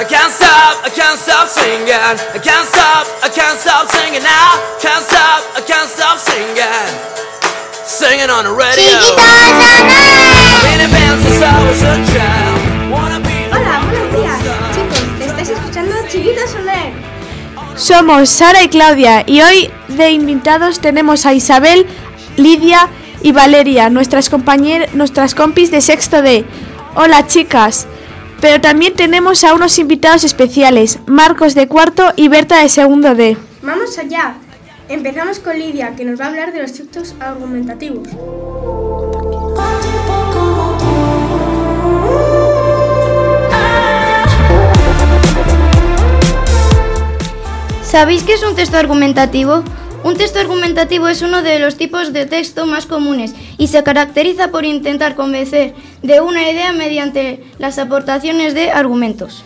I can't stop, I can't stop singing. I can't stop, I can't stop singing now. Can't stop, I can't stop singing. Singing on the radio. Hola, buenos días, chicos. Estáis escuchando Chiquitos Soler. Somos Sara y Claudia y hoy de invitados tenemos a Isabel, Lidia y Valeria, nuestras compañeras, nuestras compis de sexto D. Hola chicas. Pero también tenemos a unos invitados especiales, Marcos de cuarto y Berta de segundo D. Vamos allá. Empezamos con Lidia, que nos va a hablar de los textos argumentativos. ¿Sabéis qué es un texto argumentativo? Un texto argumentativo es uno de los tipos de texto más comunes y se caracteriza por intentar convencer de una idea mediante las aportaciones de argumentos.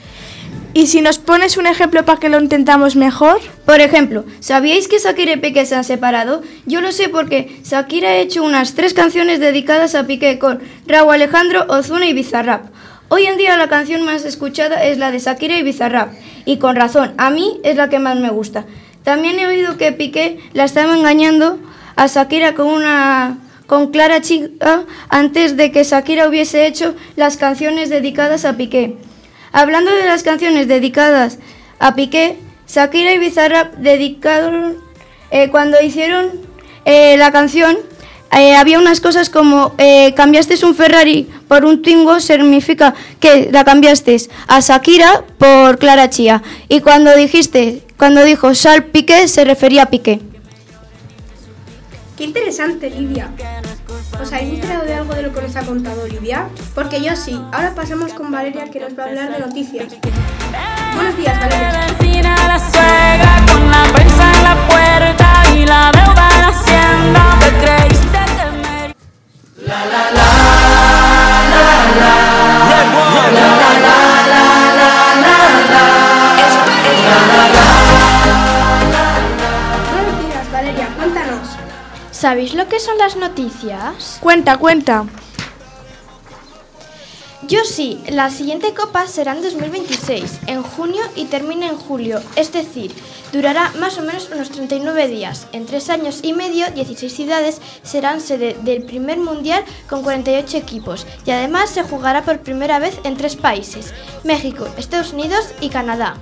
Y si nos pones un ejemplo para que lo intentamos mejor, Por ejemplo, ¿sabíais que Shakira y Piqué se han separado? Yo lo sé porque Shakira ha hecho unas tres canciones dedicadas a Piqué con Raúl Alejandro, Ozuna y Bizarrap. Hoy en día la canción más escuchada es la de Shakira y Bizarrap, y con razón, a mí es la que más me gusta. También he oído que Piqué la estaba engañando a Shakira con una con Clara Chica antes de que Shakira hubiese hecho las canciones dedicadas a Piqué. Hablando de las canciones dedicadas a Piqué, Shakira y Bizarrap dedicaron eh, cuando hicieron eh, la canción eh, había unas cosas como cambiaste un Ferrari por un Twingo significa que la cambiaste a Shakira por Clara Chía y cuando dijiste cuando dijo Sal Piqué se refería a Piqué. Qué interesante, Lidia. ¿Os habéis enterado de algo de lo que nos ha contado Lidia? Porque yo sí. Ahora pasamos con Valeria, que nos va a hablar de noticias. Buenos días, Valeria. la suegra, con la prensa en la puerta y la deuda en Hacienda. Te creíste que me... Buenos ¿Sabéis lo que son las noticias? cuenta, cuenta. Yo sí, la siguiente copa será en 2026, en junio y termina en julio, es decir, durará más o menos unos 39 días. En tres años y medio, 16 ciudades serán sede del primer mundial con 48 equipos y además se jugará por primera vez en tres países, México, Estados Unidos y Canadá.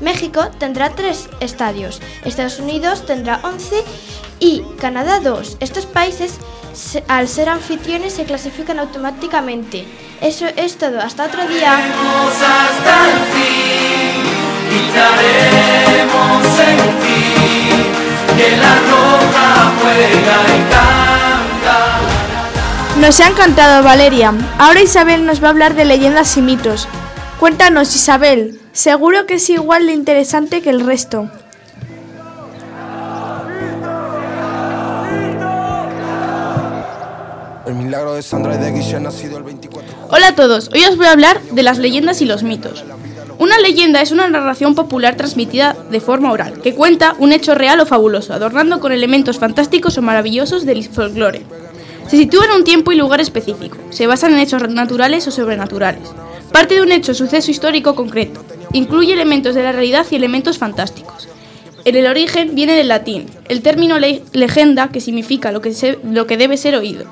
México tendrá tres estadios, Estados Unidos tendrá 11 y Canadá 2. Estos países, se- al ser anfitriones, se clasifican automáticamente. Eso es todo, hasta otro día. hasta el fin y te haremos sentir que la roja juega y canta. Nos ha encantado Valeria. Ahora Isabel nos va a hablar de leyendas y mitos. Cuéntanos Isabel, seguro que es igual de interesante que el resto. El milagro de Sandra y de ha sido el 24 Hola a todos, hoy os voy a hablar de las leyendas y los mitos. Una leyenda es una narración popular transmitida de forma oral, que cuenta un hecho real o fabuloso, adornando con elementos fantásticos o maravillosos del folclore. Se sitúa en un tiempo y lugar específico, se basan en hechos naturales o sobrenaturales. Parte de un hecho suceso histórico concreto, incluye elementos de la realidad y elementos fantásticos. En el origen viene del latín, el término le- legenda, que significa lo que, se- lo que debe ser oído.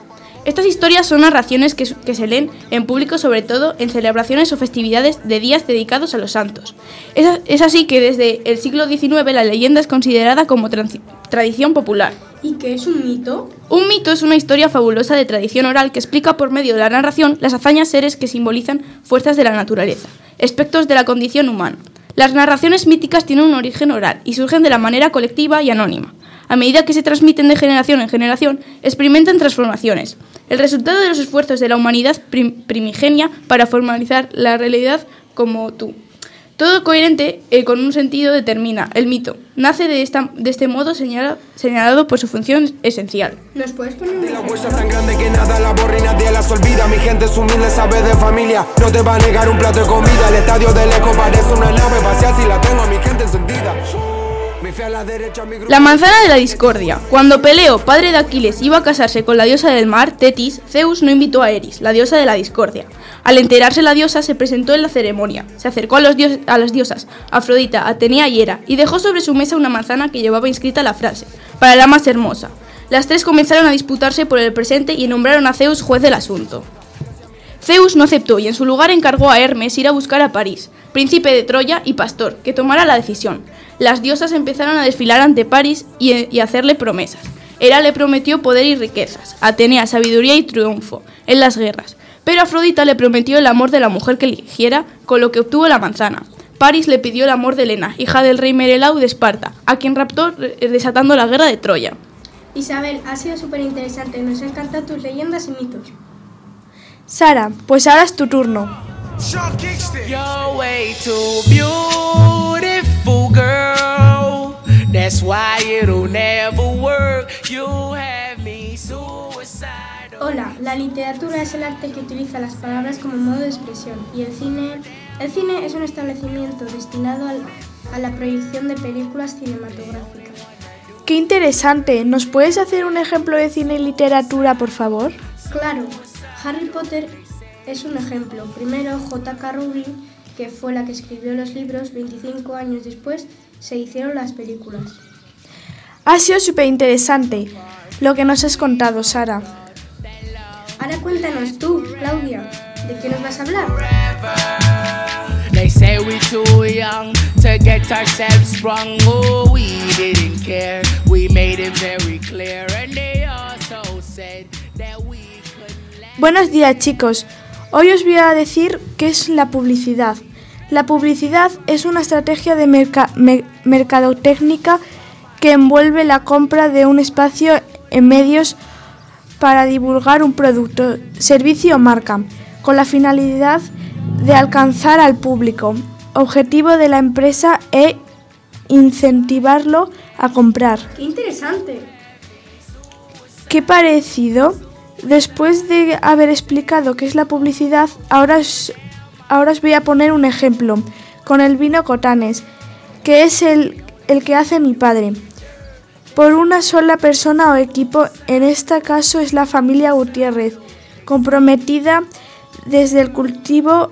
Estas historias son narraciones que, se leen en público, sobre todo en celebraciones o festividades de días dedicados a los santos. Es, es así que desde el siglo XIX la leyenda es considerada como tradición popular. ¿Y qué es un mito? Un mito es una historia fabulosa de tradición oral que explica por medio de la narración las hazañas seres que simbolizan fuerzas de la naturaleza, aspectos de la condición humana. Las narraciones míticas tienen un origen oral y surgen de la manera colectiva y anónima. A medida que se transmiten de generación en generación, experimentan transformaciones. El resultado de los esfuerzos de la humanidad prim- primigenia para formalizar la realidad como tú. Todo coherente eh, con un sentido determina el mito. Nace de, esta, de este modo señala- señalado por su función esencial. ¿Nos puedes poner un La ejemplo? es tan grande que nada la borra y nadie las olvida. Mi gente es humilde, sabe de familia. No te va a negar un plato de comida. El estadio de lejos parece una nave espacial si la tengo a mi gente encendida. La manzana de la discordia. Cuando Peleo, padre de Aquiles, iba a casarse con la diosa del mar, Tetis, Zeus no invitó a Eris, la diosa de la discordia. Al enterarse la diosa se presentó en la ceremonia. Se acercó a, los dios- a las diosas, Afrodita, Atenea y Hera, y dejó sobre su mesa una manzana que llevaba inscrita la frase, para la más hermosa. Las tres comenzaron a disputarse por el presente y nombraron a Zeus juez del asunto. Zeus no aceptó y en su lugar encargó a Hermes ir a buscar a París, príncipe de Troya y pastor, que tomara la decisión. Las diosas empezaron a desfilar ante París y, hacerle promesas. Hera le prometió poder y riquezas, Atenea sabiduría y triunfo en las guerras, pero Afrodita le prometió el amor de la mujer que eligiera, con lo que obtuvo la manzana. París le pidió el amor de Helena, hija del rey Merelau de Esparta, a quien raptó re- desatando la guerra de Troya. Isabel, ha sido súper interesante. Nos han encantado tus leyendas y mitos. Sara, pues ahora es tu turno. Sean Kingston. You're way too beautiful, girl. That's why it'll never work. You have me suicidal. Hola, la literatura es el arte que utiliza las palabras como modo de expresión y el cine, el cine es un establecimiento destinado al- a la proyección de películas cinematográficas. Qué interesante. ¿Nos puedes hacer un ejemplo de cine y literatura, por favor? Claro, Harry Potter es un ejemplo. Primero, J.K. Rowling, que fue la que escribió los libros, 25 años después se hicieron las películas. Ha sido súper interesante lo que nos has contado, Sara. Ahora cuéntanos tú, Claudia, ¿de qué nos vas a hablar? They say we too young to get ourselves sprung. Oh, we didn't care. We made it very clear, and they also said Buenos días, chicos. Hoy os voy a decir qué es la publicidad. La publicidad es una estrategia de merca- me- mercadotecnia que envuelve la compra de un espacio en medios para divulgar un producto, servicio o marca, con la finalidad de alcanzar al público, objetivo de la empresa e incentivarlo a comprar. ¡Qué interesante! ¿Qué parecido? Después de haber explicado qué es la publicidad, ahora os, ahora os voy a poner un ejemplo con el vino Cotanes, que es el, el que hace mi padre. Por una sola persona o equipo, en este caso es la familia Gutiérrez, comprometida desde el cultivo,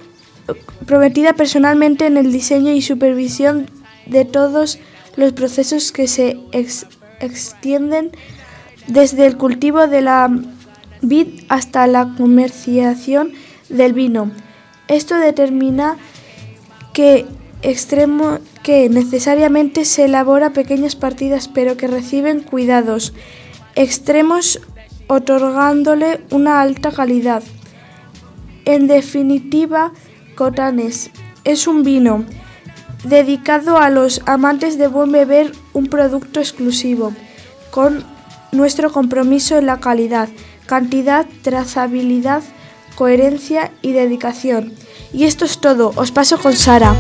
prometida personalmente en el diseño y supervisión de todos los procesos que se ex- extienden desde el cultivo de la vid hasta la comercialización del vino. Esto determina que extremo que necesariamente se elabora pequeñas partidas pero que reciben cuidados extremos otorgándole una alta calidad. En definitiva, Cotanes es un vino dedicado a los amantes de buen beber, un producto exclusivo, con nuestro compromiso en la calidad, cantidad, trazabilidad, coherencia y dedicación. Y esto es todo, os paso con Sara.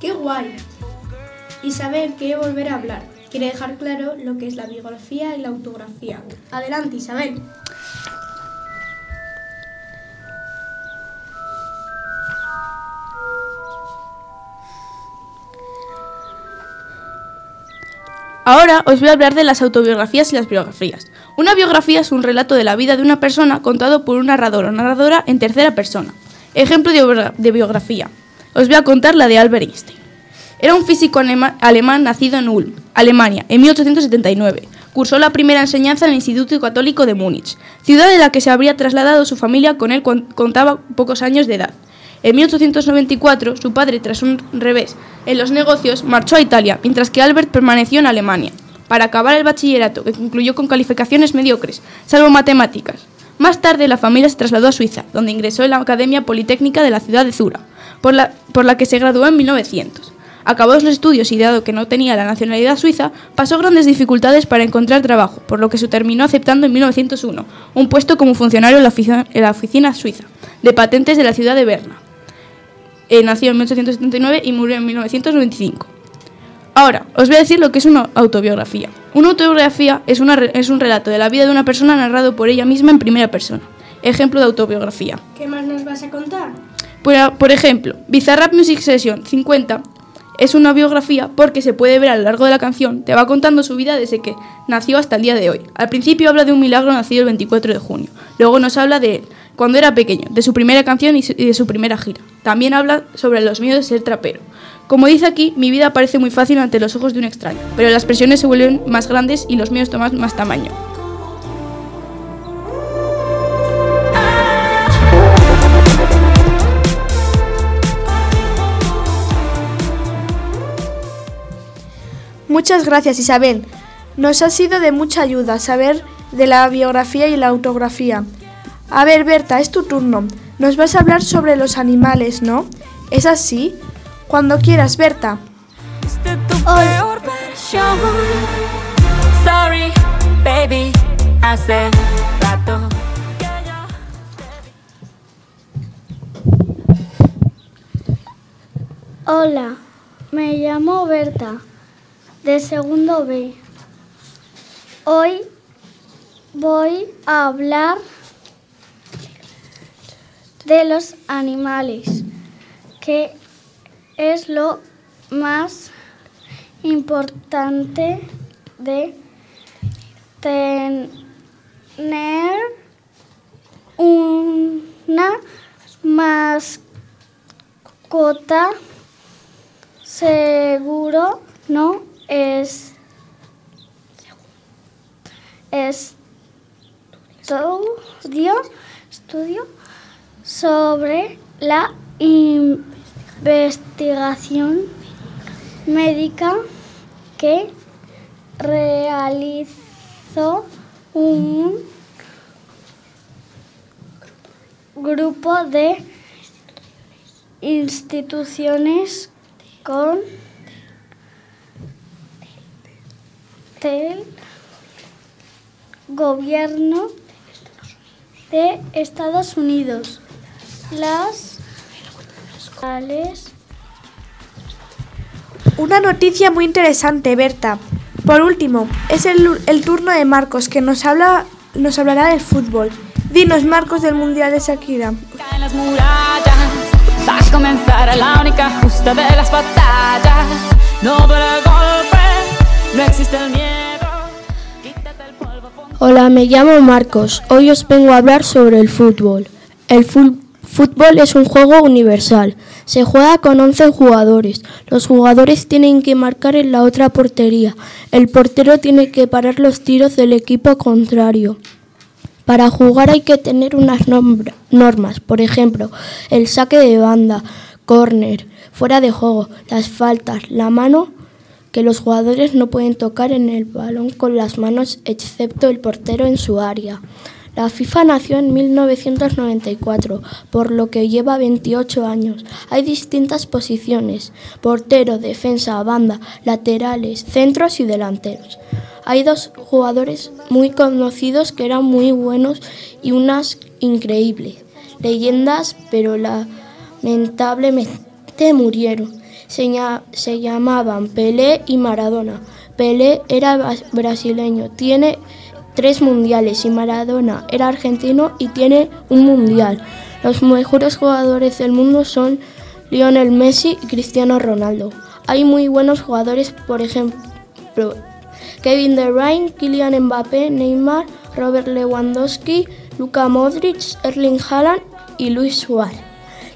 ¡Qué guay! Isabel quiere volver a hablar. Quiere dejar claro lo que es la biografía y la autografía. Adelante, Isabel. Ahora os voy a hablar de las autobiografías y las biografías. Una biografía es un relato de la vida de una persona contado por un narrador o narradora en tercera persona. Ejemplo de, biogra- de biografía. Os voy a contar la de Albert Einstein. Era un físico alemán nacido en Ulm, Alemania, en 1879. Cursó la primera enseñanza en el Instituto Católico de Múnich, ciudad de la que se habría trasladado su familia con él cuando contaba pocos años de edad. En 1894, su padre, tras un revés en los negocios, marchó a Italia, mientras que Albert permaneció en Alemania, para acabar el bachillerato, que concluyó con calificaciones mediocres, salvo matemáticas. Más tarde, la familia se trasladó a Suiza, donde ingresó en la Academia Politécnica de la ciudad de Zura, por la, por la que se graduó en 1900. Acabados los estudios y dado que no tenía la nacionalidad suiza, pasó grandes dificultades para encontrar trabajo, por lo que se terminó aceptando en 1901 un puesto como funcionario en la, ofici- en la oficina suiza de patentes de la ciudad de Berna. Eh, nació en 1879 y murió en 1995. Ahora, os voy a decir lo que es una autobiografía. Una autobiografía es, una es un relato de la vida de una persona narrado por ella misma en primera persona. Ejemplo de autobiografía. ¿Qué más nos vas a contar? Por, por ejemplo, Bizarrap Music Session 50 es una biografía porque se puede ver a lo largo de la canción, te va contando su vida desde que nació hasta el día de hoy. Al principio habla de un milagro nacido el 24 de junio, luego nos habla de él, cuando era pequeño, de su primera canción y de su primera gira. También habla sobre los miedos de ser trapero. Como dice aquí, mi vida parece muy fácil ante los ojos de un extraño, pero las presiones se vuelven más grandes y los miedos toman más tamaño. Muchas gracias Isabel. Nos ha sido de mucha ayuda saber de la biografía y la autografía. A ver, Berta, es tu turno. Nos vas a hablar sobre los animales, ¿no? ¿Es así? Cuando quieras, Berta. peor versión. Sorry, baby, hace rato que ya Hola, me llamo Berta, de segundo B. Hoy voy a hablar de los animales, que es lo más importante de tener una mascota seguro no es estudio estudio sobre la investigación médica que realizó un grupo de instituciones con del gobierno de Estados Unidos. Las tales Una noticia muy interesante, Berta. Por último, es el, el turno de Marcos, que nos, habla, nos hablará del fútbol. Dinos, Marcos, del Mundial de Shakira. caen las murallas. Va a comenzar la única justa de las batallas. No para el golpe, no existe el miedo. Quítate el polvo, ponte Hola, me llamo Marcos. Hoy os vengo a hablar sobre el fútbol. El fu- fútbol es un juego universal. Se juega con 11 jugadores. Los jugadores tienen que marcar en la otra portería. El portero tiene que parar los tiros del equipo contrario. Para jugar hay que tener unas normas, por ejemplo, el saque de banda, córner, fuera de juego, las faltas, la mano que los jugadores no pueden tocar en el balón con las manos excepto el portero en su área. La FIFA nació en 1994, por lo que lleva 28 años. Hay distintas posiciones, portero, defensa, banda, laterales, centros y delanteros. Hay dos jugadores muy conocidos que eran muy buenos y unas increíbles, leyendas, pero lamentablemente murieron. Se, se llamaban Pelé y Maradona. Pelé era brasileño, tiene tres mundiales y Maradona era argentino y tiene un mundial. Los mejores jugadores del mundo son Lionel Messi y Cristiano Ronaldo. Hay muy buenos jugadores, por ejemplo, Kevin De Bruyne, Kylian Mbappé, Neymar, Robert Lewandowski, Luka Modric, Erling Haaland y Luis Suárez.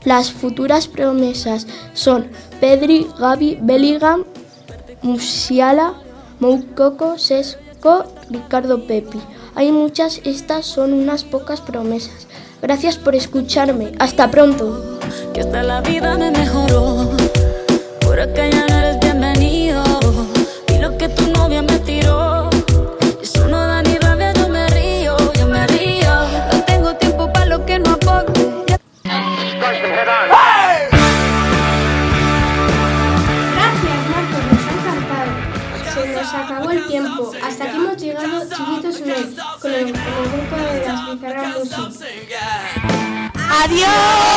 Las futuras promesas son Pedri, Gavi, Bellingham, Musiala, Moukoko, Ricardo Pepi. Hay muchas, estas son unas pocas promesas. Gracias por escucharme. Hasta pronto. nos acabó el tiempo. Hasta aquí hemos llegado, chiquitos, con el, con el grupo de las Bizarras ¡Adiós!